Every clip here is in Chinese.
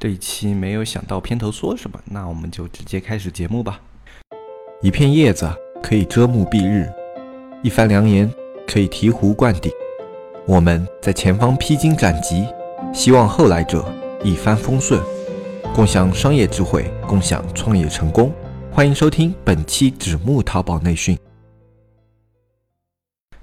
这一期没有想到片头说什么，那我们就直接开始节目吧。一片叶子可以遮目蔽日，一番良言可以醍醐灌顶。我们在前方披荆斩棘，希望后来者一帆风顺，共享商业智慧，共享创业成功。欢迎收听本期纸木淘宝内训。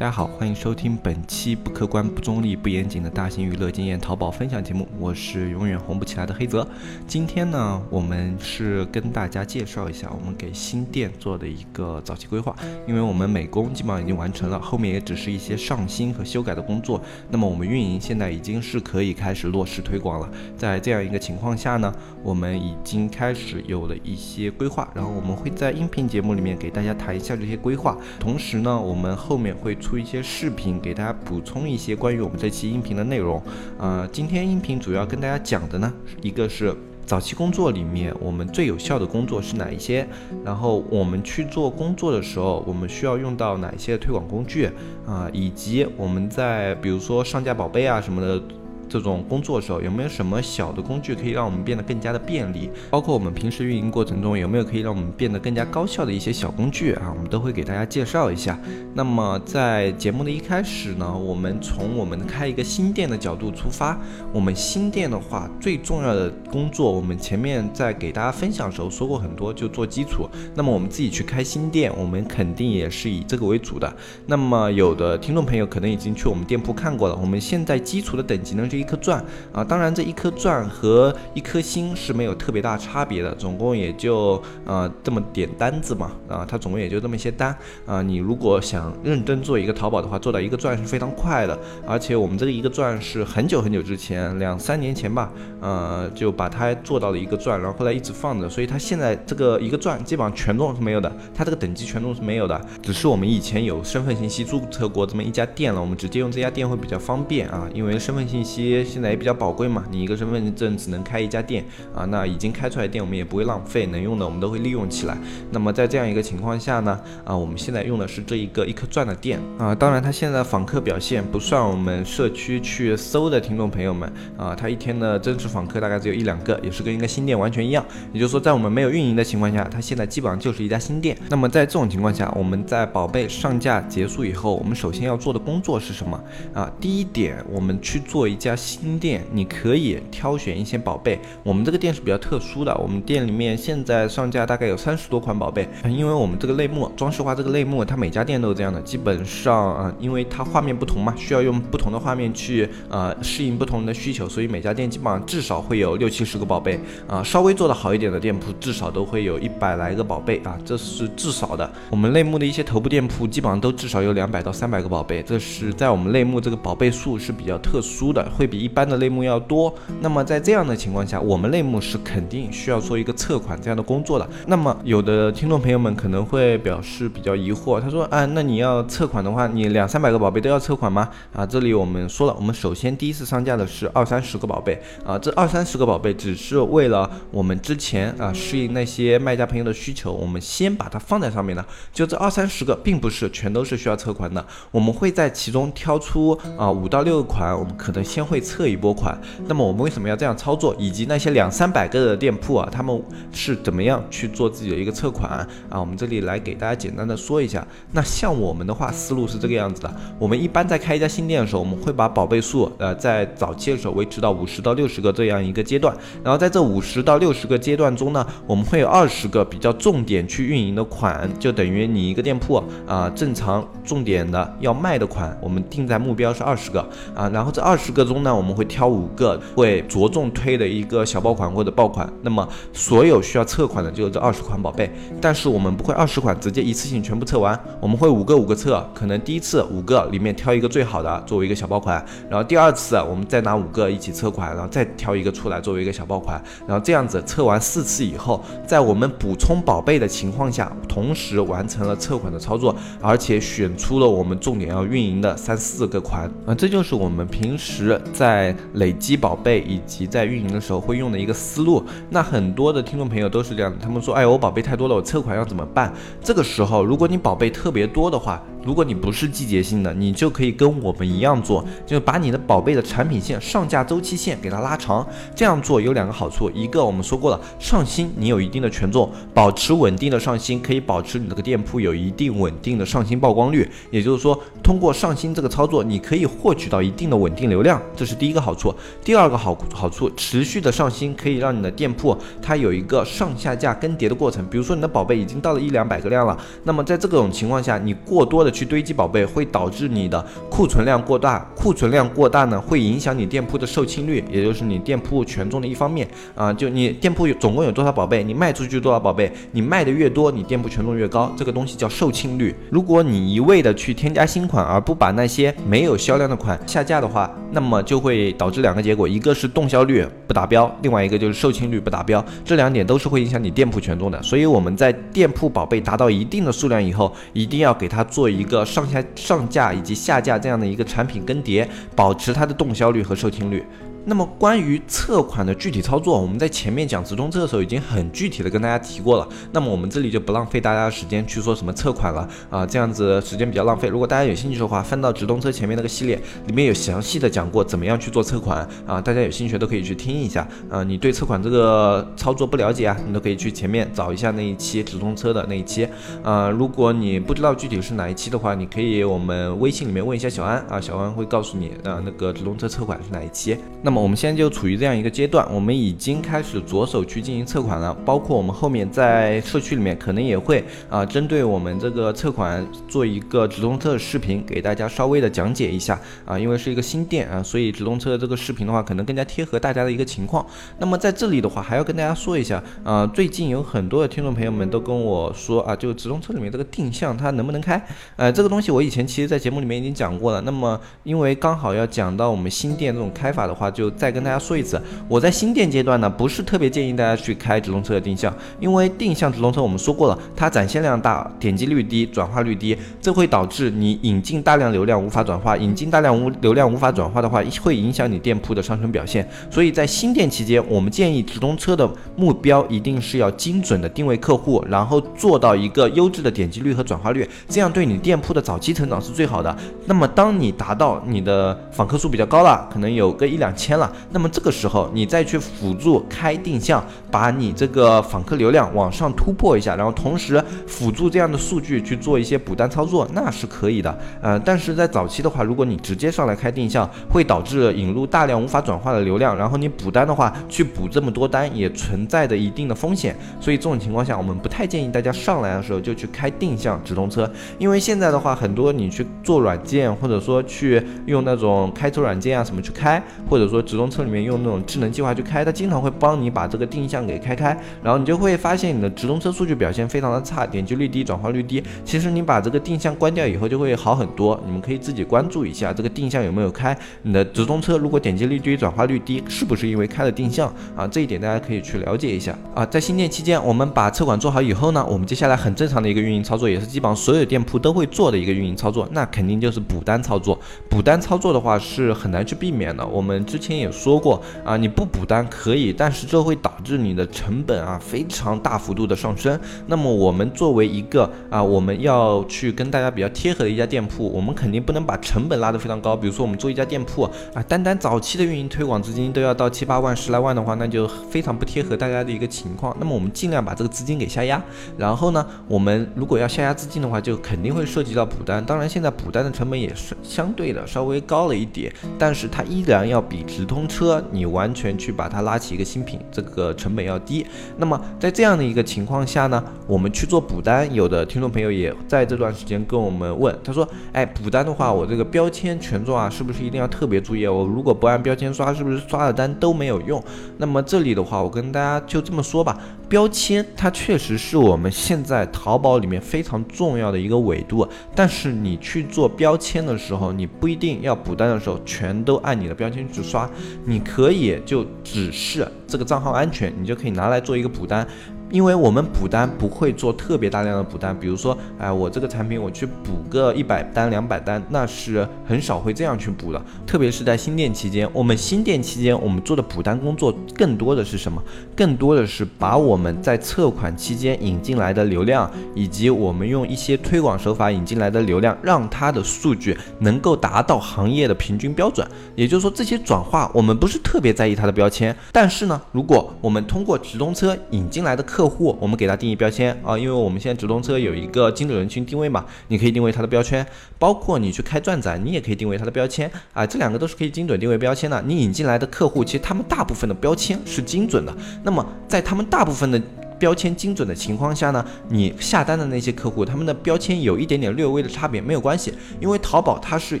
大家好，欢迎收听本期不客观、不中立、不严谨的大型娱乐经验淘宝分享节目。我是永远红不起来的黑泽。今天呢，我们是跟大家介绍一下我们给新店做的一个早期规划。因为我们美工基本上已经完成了，后面也只是一些上新和修改的工作。那么我们运营现在已经是可以开始落实推广了。在这样一个情况下呢，我们已经开始有了一些规划，然后我们会在音频节目里面给大家谈一下这些规划。同时呢，我们后面会出。一些视频给大家补充一些关于我们这期音频的内容。呃，今天音频主要跟大家讲的呢，一个是早期工作里面我们最有效的工作是哪一些，然后我们去做工作的时候，我们需要用到哪一些推广工具啊，以及我们在比如说上架宝贝啊什么的。这种工作的时候有没有什么小的工具可以让我们变得更加的便利？包括我们平时运营过程中有没有可以让我们变得更加高效的一些小工具啊？我们都会给大家介绍一下。那么在节目的一开始呢，我们从我们开一个新店的角度出发。我们新店的话，最重要的工作，我们前面在给大家分享的时候说过很多，就做基础。那么我们自己去开新店，我们肯定也是以这个为主的。那么有的听众朋友可能已经去我们店铺看过了，我们现在基础的等级呢是。一颗钻啊，当然这一颗钻和一颗星是没有特别大差别的，总共也就呃这么点单子嘛啊，它总共也就这么些单啊。你如果想认真做一个淘宝的话，做到一个钻是非常快的，而且我们这个一个钻是很久很久之前，两三年前吧，呃就把它做到了一个钻，然后后来一直放着，所以它现在这个一个钻基本上权重是没有的，它这个等级权重是没有的，只是我们以前有身份信息注册过这么一家店了，我们直接用这家店会比较方便啊，因为身份信息。现在也比较宝贵嘛，你一个身份证只能开一家店啊，那已经开出来店我们也不会浪费，能用的我们都会利用起来。那么在这样一个情况下呢，啊，我们现在用的是这一个一颗钻的店啊，当然它现在访客表现不算我们社区去搜的听众朋友们啊，它一天的真实访客大概只有一两个，也是跟一个新店完全一样。也就是说，在我们没有运营的情况下，它现在基本上就是一家新店。那么在这种情况下，我们在宝贝上架结束以后，我们首先要做的工作是什么啊？第一点，我们去做一家。新店你可以挑选一些宝贝，我们这个店是比较特殊的，我们店里面现在上架大概有三十多款宝贝，因为我们这个类目装饰画这个类目，它每家店都是这样的，基本上啊，因为它画面不同嘛，需要用不同的画面去呃适应不同的需求，所以每家店基本上至少会有六七十个宝贝啊，稍微做的好一点的店铺至少都会有一百来个宝贝啊，这是至少的。我们类目的一些头部店铺基本上都至少有两百到三百个宝贝，这是在我们类目这个宝贝数是比较特殊的，会。比一般的类目要多，那么在这样的情况下，我们类目是肯定需要做一个测款这样的工作的。那么有的听众朋友们可能会表示比较疑惑，他说啊，那你要测款的话，你两三百个宝贝都要测款吗？啊，这里我们说了，我们首先第一次上架的是二三十个宝贝啊，这二三十个宝贝只是为了我们之前啊适应那些卖家朋友的需求，我们先把它放在上面的。就这二三十个，并不是全都是需要测款的，我们会在其中挑出啊五到六款，我们可能先会。测一波款，那么我们为什么要这样操作？以及那些两三百个的店铺啊，他们是怎么样去做自己的一个测款啊？我们这里来给大家简单的说一下。那像我们的话，思路是这个样子的：我们一般在开一家新店的时候，我们会把宝贝数呃在早期的时候维持到五十到六十个这样一个阶段。然后在这五十到六十个阶段中呢，我们会有二十个比较重点去运营的款，就等于你一个店铺啊正常重点的要卖的款，我们定在目标是二十个啊。然后这二十个中那我们会挑五个会着重推的一个小爆款或者爆款，那么所有需要测款的就是这二十款宝贝，但是我们不会二十款直接一次性全部测完，我们会五个五个测，可能第一次五个里面挑一个最好的作为一个小爆款，然后第二次我们再拿五个一起测款，然后再挑一个出来作为一个小爆款，然后这样子测完四次以后，在我们补充宝贝的情况下，同时完成了测款的操作，而且选出了我们重点要运营的三四个款，啊，这就是我们平时。在累积宝贝以及在运营的时候会用的一个思路，那很多的听众朋友都是这样的，他们说，哎，我宝贝太多了，我测款要怎么办？这个时候，如果你宝贝特别多的话，如果你不是季节性的，你就可以跟我们一样做，就是把你的宝贝的产品线上架周期线给它拉长。这样做有两个好处，一个我们说过了，上新你有一定的权重，保持稳定的上新，可以保持你这个店铺有一定稳定的上新曝光率。也就是说，通过上新这个操作，你可以获取到一定的稳定流量，这是第一个好处。第二个好好处，持续的上新可以让你的店铺它有一个上下架更迭的过程。比如说你的宝贝已经到了一两百个量了，那么在这种情况下，你过多的去堆积宝贝，会导致你的库存量过大。库存量过大呢，会影响你店铺的售罄率，也就是你店铺权重的一方面啊。就你店铺有总共有多少宝贝，你卖出去多少宝贝，你卖的越多，你店铺权重越高。这个东西叫售罄率。如果你一味的去添加新款，而不把那些没有销量的款下架的话，那么就会导致两个结果，一个是动销率不达标，另外一个就是售罄率不达标。这两点都是会影响你店铺权重的。所以我们在店铺宝贝达到一定的数量以后，一定要给它做一一个上下上架以及下架这样的一个产品更迭，保持它的动销率和售罄率。那么关于测款的具体操作，我们在前面讲直通车的时候已经很具体的跟大家提过了。那么我们这里就不浪费大家的时间去说什么测款了啊，这样子时间比较浪费。如果大家有兴趣的话，翻到直通车前面那个系列，里面有详细的讲过怎么样去做测款啊，大家有兴趣都可以去听一下啊。你对测款这个操作不了解啊，你都可以去前面找一下那一期直通车的那一期啊。如果你不知道具体是哪一期的话，你可以我们微信里面问一下小安啊，小安会告诉你啊，那个直通车测款是哪一期。那那么我们现在就处于这样一个阶段，我们已经开始着手去进行测款了，包括我们后面在社区里面可能也会啊，针对我们这个测款做一个直通车的视频，给大家稍微的讲解一下啊，因为是一个新店啊，所以直通车的这个视频的话，可能更加贴合大家的一个情况。那么在这里的话，还要跟大家说一下啊，最近有很多的听众朋友们都跟我说啊，就直通车里面这个定向它能不能开？呃，这个东西我以前其实在节目里面已经讲过了。那么因为刚好要讲到我们新店这种开法的话，就就再跟大家说一次，我在新店阶段呢，不是特别建议大家去开直通车的定向，因为定向直通车我们说过了，它展现量大，点击率低，转化率低，这会导致你引进大量流量无法转化，引进大量无流量无法转化的话，会影响你店铺的上升表现。所以在新店期间，我们建议直通车的目标一定是要精准的定位客户，然后做到一个优质的点击率和转化率，这样对你店铺的早期成长是最好的。那么当你达到你的访客数比较高了，可能有个一两千天了，那么这个时候你再去辅助开定向，把你这个访客流量往上突破一下，然后同时辅助这样的数据去做一些补单操作，那是可以的。呃，但是在早期的话，如果你直接上来开定向，会导致引入大量无法转化的流量，然后你补单的话，去补这么多单也存在着一定的风险。所以这种情况下，我们不太建议大家上来的时候就去开定向直通车，因为现在的话，很多你去做软件，或者说去用那种开车软件啊什么去开，或者说直通车里面用那种智能计划去开，它经常会帮你把这个定向给开开，然后你就会发现你的直通车数据表现非常的差，点击率低，转化率低。其实你把这个定向关掉以后就会好很多，你们可以自己关注一下这个定向有没有开。你的直通车如果点击率低，转化率低，是不是因为开了定向啊？这一点大家可以去了解一下啊。在新店期间，我们把测款做好以后呢，我们接下来很正常的一个运营操作，也是基本上所有店铺都会做的一个运营操作，那肯定就是补单操作。补单操作的话是很难去避免的，我们之前也说过啊，你不补单可以，但是这会导致你的成本啊非常大幅度的上升。那么我们作为一个啊，我们要去跟大家比较贴合的一家店铺，我们肯定不能把成本拉得非常高。比如说我们做一家店铺啊，单单早期的运营推广资金都要到七八万、十来万的话，那就非常不贴合大家的一个情况。那么我们尽量把这个资金给下压。然后呢，我们如果要下压资金的话，就肯定会涉及到补单。当然现在补单的成本也是相对的稍微高了一点，但是它依然要比直通车你完全去把它拉起一个新品，这个成本要低。那么在这样的一个情况下呢，我们去做补单，有的听众朋友也在这段时间跟我们问，他说，哎，补单的话，我这个标签权重啊，是不是一定要特别注意？我如果不按标签刷，是不是刷的单都没有用？那么这里的话，我跟大家就这么说吧，标签它确实是我们现在淘宝里面非常重要的一个维度，但是你去做标签的时候，你不一定要补单的时候全都按你的标签去刷，你可以就只是这个账号安全，你就可以拿来做一个补单。因为我们补单不会做特别大量的补单，比如说，哎，我这个产品我去补个一百单、两百单，那是很少会这样去补的。特别是在新店期间，我们新店期间我们做的补单工作更多的是什么？更多的是把我们在测款期间引进来的流量，以及我们用一些推广手法引进来的流量，让它的数据能够达到行业的平均标准。也就是说，这些转化我们不是特别在意它的标签，但是呢，如果我们通过直通车引进来的客客户，我们给他定义标签啊，因为我们现在直通车有一个精准人群定位嘛，你可以定位他的标签，包括你去开钻展，你也可以定位他的标签啊，这两个都是可以精准定位标签的。你引进来的客户，其实他们大部分的标签是精准的，那么在他们大部分的。标签精准的情况下呢，你下单的那些客户，他们的标签有一点点略微的差别，没有关系，因为淘宝它是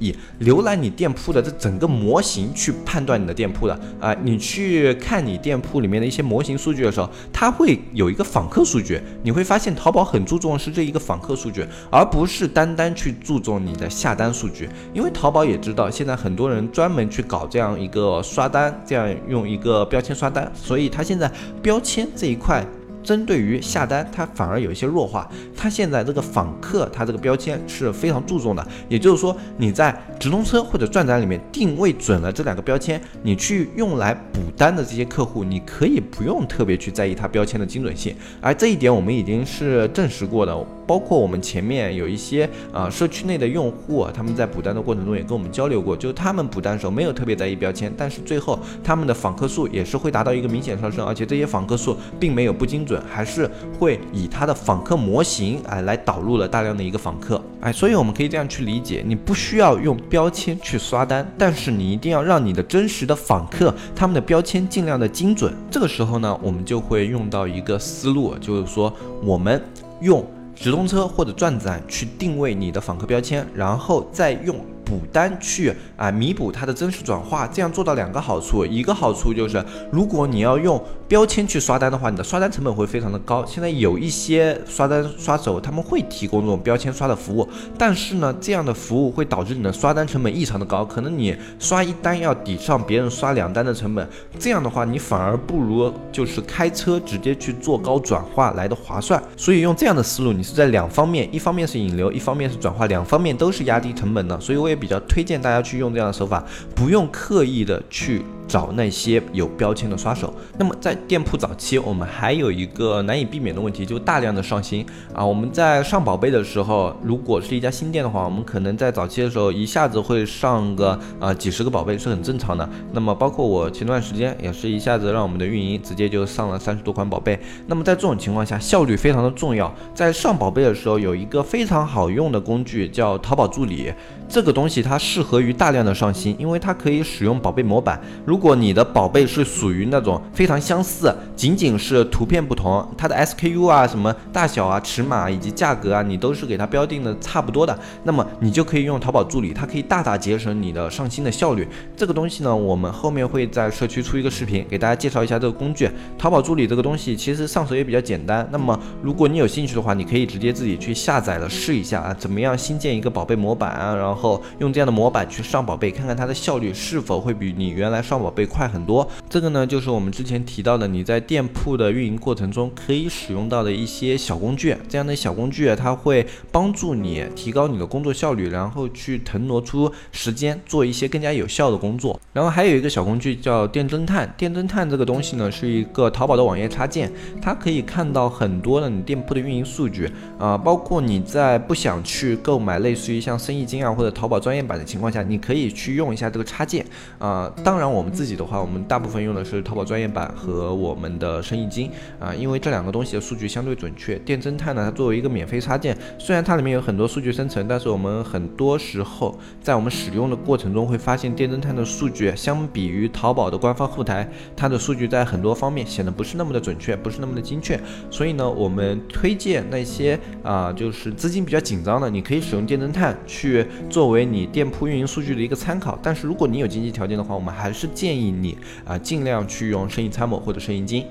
以浏览你店铺的这整个模型去判断你的店铺的啊，你去看你店铺里面的一些模型数据的时候，它会有一个访客数据，你会发现淘宝很注重是这一个访客数据，而不是单单去注重你的下单数据，因为淘宝也知道现在很多人专门去搞这样一个刷单，这样用一个标签刷单，所以它现在标签这一块。针对于下单，它反而有一些弱化。它现在这个访客，它这个标签是非常注重的。也就是说，你在直通车或者转展里面定位准了这两个标签，你去用来补单的这些客户，你可以不用特别去在意它标签的精准性。而这一点我们已经是证实过的。包括我们前面有一些啊社区内的用户，他们在补单的过程中也跟我们交流过，就是他们补单的时候没有特别在意标签，但是最后他们的访客数也是会达到一个明显上升，而且这些访客数并没有不精准，还是会以他的访客模型哎来导入了大量的一个访客哎，所以我们可以这样去理解，你不需要用标签去刷单，但是你一定要让你的真实的访客他们的标签尽量的精准。这个时候呢，我们就会用到一个思路，就是说我们用。直通车或者转展去定位你的访客标签，然后再用。补单去啊弥补它的真实转化，这样做到两个好处，一个好处就是如果你要用标签去刷单的话，你的刷单成本会非常的高。现在有一些刷单刷手他们会提供这种标签刷的服务，但是呢，这样的服务会导致你的刷单成本异常的高，可能你刷一单要抵上别人刷两单的成本，这样的话你反而不如就是开车直接去做高转化来的划算。所以用这样的思路，你是在两方面，一方面是引流，一方面是转化，两方面都是压低成本的。所以我也。比较推荐大家去用这样的手法，不用刻意的去。找那些有标签的刷手。那么在店铺早期，我们还有一个难以避免的问题，就是大量的上新啊。我们在上宝贝的时候，如果是一家新店的话，我们可能在早期的时候一下子会上个啊几十个宝贝是很正常的。那么包括我前段时间也是一下子让我们的运营直接就上了三十多款宝贝。那么在这种情况下，效率非常的重要。在上宝贝的时候，有一个非常好用的工具叫淘宝助理，这个东西它适合于大量的上新，因为它可以使用宝贝模板。如如果你的宝贝是属于那种非常相似，仅仅是图片不同，它的 SKU 啊、什么大小啊、尺码以及价格啊，你都是给它标定的差不多的，那么你就可以用淘宝助理，它可以大大节省你的上新的效率。这个东西呢，我们后面会在社区出一个视频，给大家介绍一下这个工具。淘宝助理这个东西其实上手也比较简单，那么如果你有兴趣的话，你可以直接自己去下载了试一下啊，怎么样新建一个宝贝模板啊，然后用这样的模板去上宝贝，看看它的效率是否会比你原来上宝。会快很多，这个呢就是我们之前提到的，你在店铺的运营过程中可以使用到的一些小工具。这样的小工具，它会帮助你提高你的工作效率，然后去腾挪出时间做一些更加有效的工作。然后还有一个小工具叫电侦探，电侦探这个东西呢是一个淘宝的网页插件，它可以看到很多的你店铺的运营数据啊，包括你在不想去购买类似于像生意经啊或者淘宝专业版的情况下，你可以去用一下这个插件啊。当然我们自己的话，我们大部分用的是淘宝专业版和我们的生意经啊，因为这两个东西的数据相对准确。电侦探呢，它作为一个免费插件，虽然它里面有很多数据生成，但是我们很多时候在我们使用的过程中会发现，电侦探的数据相比于淘宝的官方后台，它的数据在很多方面显得不是那么的准确，不是那么的精确。所以呢，我们推荐那些啊，就是资金比较紧张的，你可以使用电侦探去作为你店铺运营数据的一个参考。但是如果你有经济条件的话，我们还是建议你啊，尽量去用生意参谋或者生意经。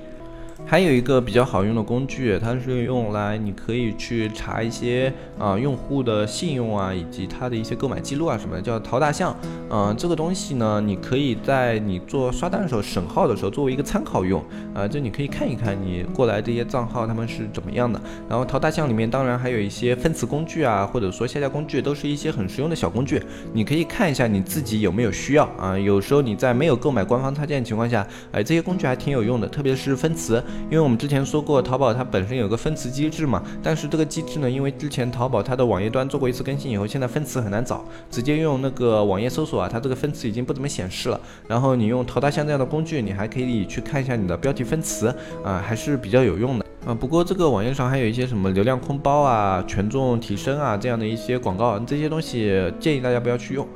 还有一个比较好用的工具，它是用来你可以去查一些啊用户的信用啊，以及他的一些购买记录啊什么的，叫淘大象。嗯，这个东西呢，你可以在你做刷单的时候审号的时候作为一个参考用啊，就你可以看一看你过来这些账号他们是怎么样的。然后淘大象里面当然还有一些分词工具啊，或者说下架工具，都是一些很实用的小工具，你可以看一下你自己有没有需要啊。有时候你在没有购买官方插件的情况下，哎，这些工具还挺有用的，特别是分词。因为我们之前说过，淘宝它本身有个分词机制嘛，但是这个机制呢，因为之前淘宝它的网页端做过一次更新以后，现在分词很难找，直接用那个网页搜索啊，它这个分词已经不怎么显示了。然后你用淘大象这样的工具，你还可以去看一下你的标题分词啊，还是比较有用的啊。不过这个网页上还有一些什么流量空包啊、权重提升啊这样的一些广告，这些东西建议大家不要去用。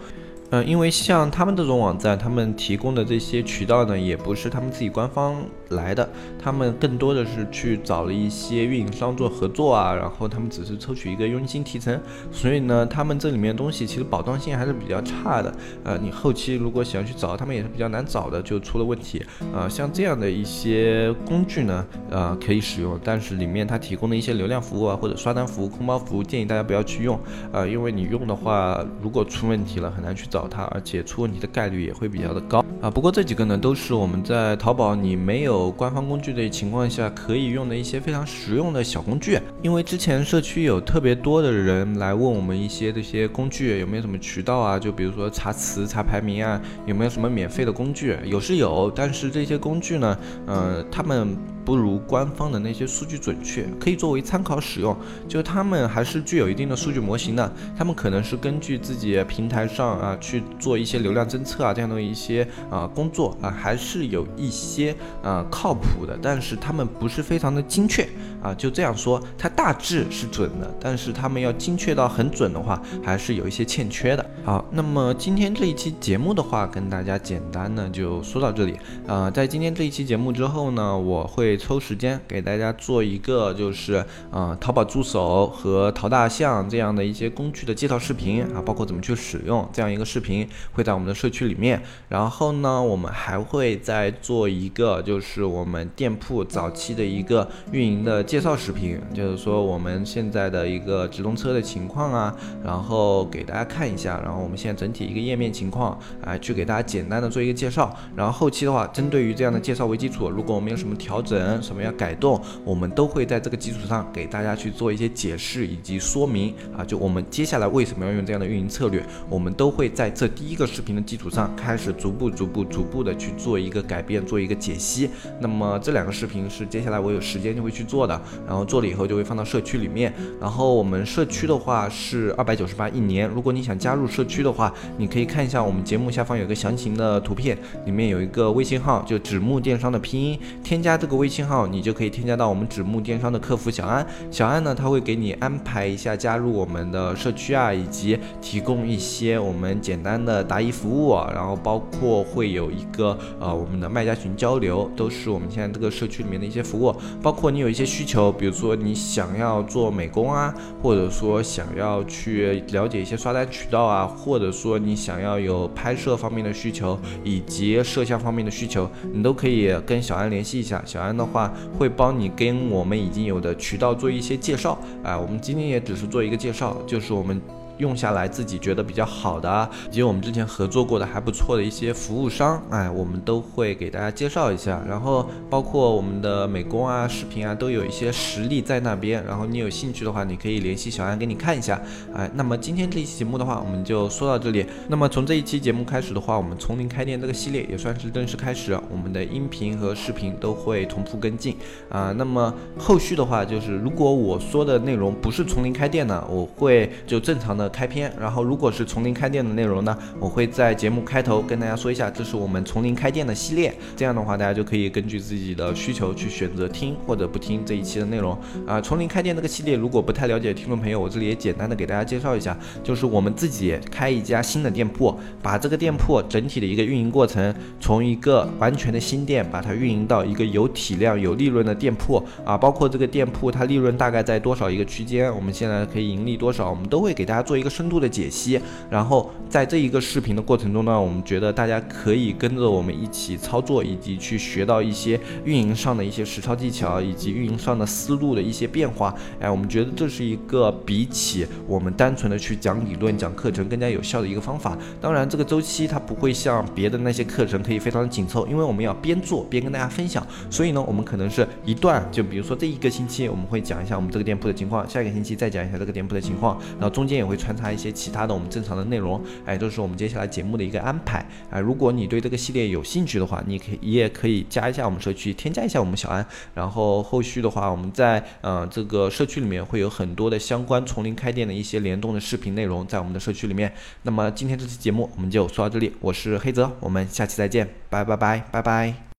嗯，因为像他们这种网站，他们提供的这些渠道呢，也不是他们自己官方来的，他们更多的是去找了一些运营商做合作啊，然后他们只是抽取一个佣金提成，所以呢，他们这里面东西其实保障性还是比较差的。呃，你后期如果想要去找他们，也是比较难找的，就出了问题。呃，像这样的一些工具呢，呃，可以使用，但是里面它提供的一些流量服务啊，或者刷单服务、空包服务，建议大家不要去用。呃，因为你用的话，如果出问题了，很难去找。找它，而且出问题的概率也会比较的高啊。不过这几个呢，都是我们在淘宝你没有官方工具的情况下可以用的一些非常实用的小工具。因为之前社区有特别多的人来问我们一些这些工具有没有什么渠道啊，就比如说查词、查排名啊，有没有什么免费的工具？有是有，但是这些工具呢，嗯，他们。不如官方的那些数据准确，可以作为参考使用。就他们还是具有一定的数据模型的，他们可能是根据自己平台上啊去做一些流量侦测啊这样的一些啊工作啊，还是有一些啊靠谱的，但是他们不是非常的精确啊。就这样说，它大致是准的，但是他们要精确到很准的话，还是有一些欠缺的。好，那么今天这一期节目的话，跟大家简单的就说到这里啊。在今天这一期节目之后呢，我会。抽时间给大家做一个，就是啊，淘宝助手和淘大象这样的一些工具的介绍视频啊，包括怎么去使用这样一个视频，会在我们的社区里面。然后呢，我们还会再做一个，就是我们店铺早期的一个运营的介绍视频，就是说我们现在的一个直通车的情况啊，然后给大家看一下，然后我们现在整体一个页面情况，啊，去给大家简单的做一个介绍。然后后期的话，针对于这样的介绍为基础，如果我们有什么调整，什么要改动，我们都会在这个基础上给大家去做一些解释以及说明啊。就我们接下来为什么要用这样的运营策略，我们都会在这第一个视频的基础上开始逐步、逐步、逐步的去做一个改变，做一个解析。那么这两个视频是接下来我有时间就会去做的，然后做了以后就会放到社区里面。然后我们社区的话是二百九十八一年，如果你想加入社区的话，你可以看一下我们节目下方有个详情的图片，里面有一个微信号，就纸木电商的拼音，添加这个微信。信号你就可以添加到我们纸木电商的客服小安，小安呢他会给你安排一下加入我们的社区啊，以及提供一些我们简单的答疑服务，然后包括会有一个呃我们的卖家群交流，都是我们现在这个社区里面的一些服务。包括你有一些需求，比如说你想要做美工啊，或者说想要去了解一些刷单渠道啊，或者说你想要有拍摄方面的需求以及摄像方面的需求，你都可以跟小安联系一下，小安呢。话会帮你跟我们已经有的渠道做一些介绍，啊，我们今天也只是做一个介绍，就是我们。用下来自己觉得比较好的，以及我们之前合作过的还不错的一些服务商，哎，我们都会给大家介绍一下。然后包括我们的美工啊、视频啊，都有一些实力在那边。然后你有兴趣的话，你可以联系小安给你看一下。哎，那么今天这一期节目的话，我们就说到这里。那么从这一期节目开始的话，我们从零开店这个系列也算是正式开始，我们的音频和视频都会同步跟进啊。那么后续的话，就是如果我说的内容不是从零开店呢，我会就正常的。开篇，然后如果是从零开店的内容呢，我会在节目开头跟大家说一下，这是我们从零开店的系列。这样的话，大家就可以根据自己的需求去选择听或者不听这一期的内容啊。从零开店这个系列，如果不太了解听众朋友，我这里也简单的给大家介绍一下，就是我们自己开一家新的店铺，把这个店铺整体的一个运营过程，从一个完全的新店，把它运营到一个有体量、有利润的店铺啊。包括这个店铺它利润大概在多少一个区间，我们现在可以盈利多少，我们都会给大家做。一个深度的解析。然后在这一个视频的过程中呢，我们觉得大家可以跟着我们一起操作，以及去学到一些运营上的一些实操技巧，以及运营上的思路的一些变化。哎，我们觉得这是一个比起我们单纯的去讲理论、讲课程更加有效的一个方法。当然，这个周期它不会像别的那些课程可以非常的紧凑，因为我们要边做边跟大家分享。所以呢，我们可能是一段，就比如说这一个星期我们会讲一下我们这个店铺的情况，下一个星期再讲一下这个店铺的情况，然后中间也会穿插一些其他的我们正常的内容。哎，这是我们接下来节目的一个安排。哎，如果你对这个系列有兴趣的话，你可以你也可以加一下我们社区，添加一下我们小安。然后后续的话，我们在呃这个社区里面会有很多的相关从零开店的一些联动的视频内容在我们的社区里面。那么今天这期节目我们就说到这里，我是黑泽，我们下期再见，拜拜拜拜拜。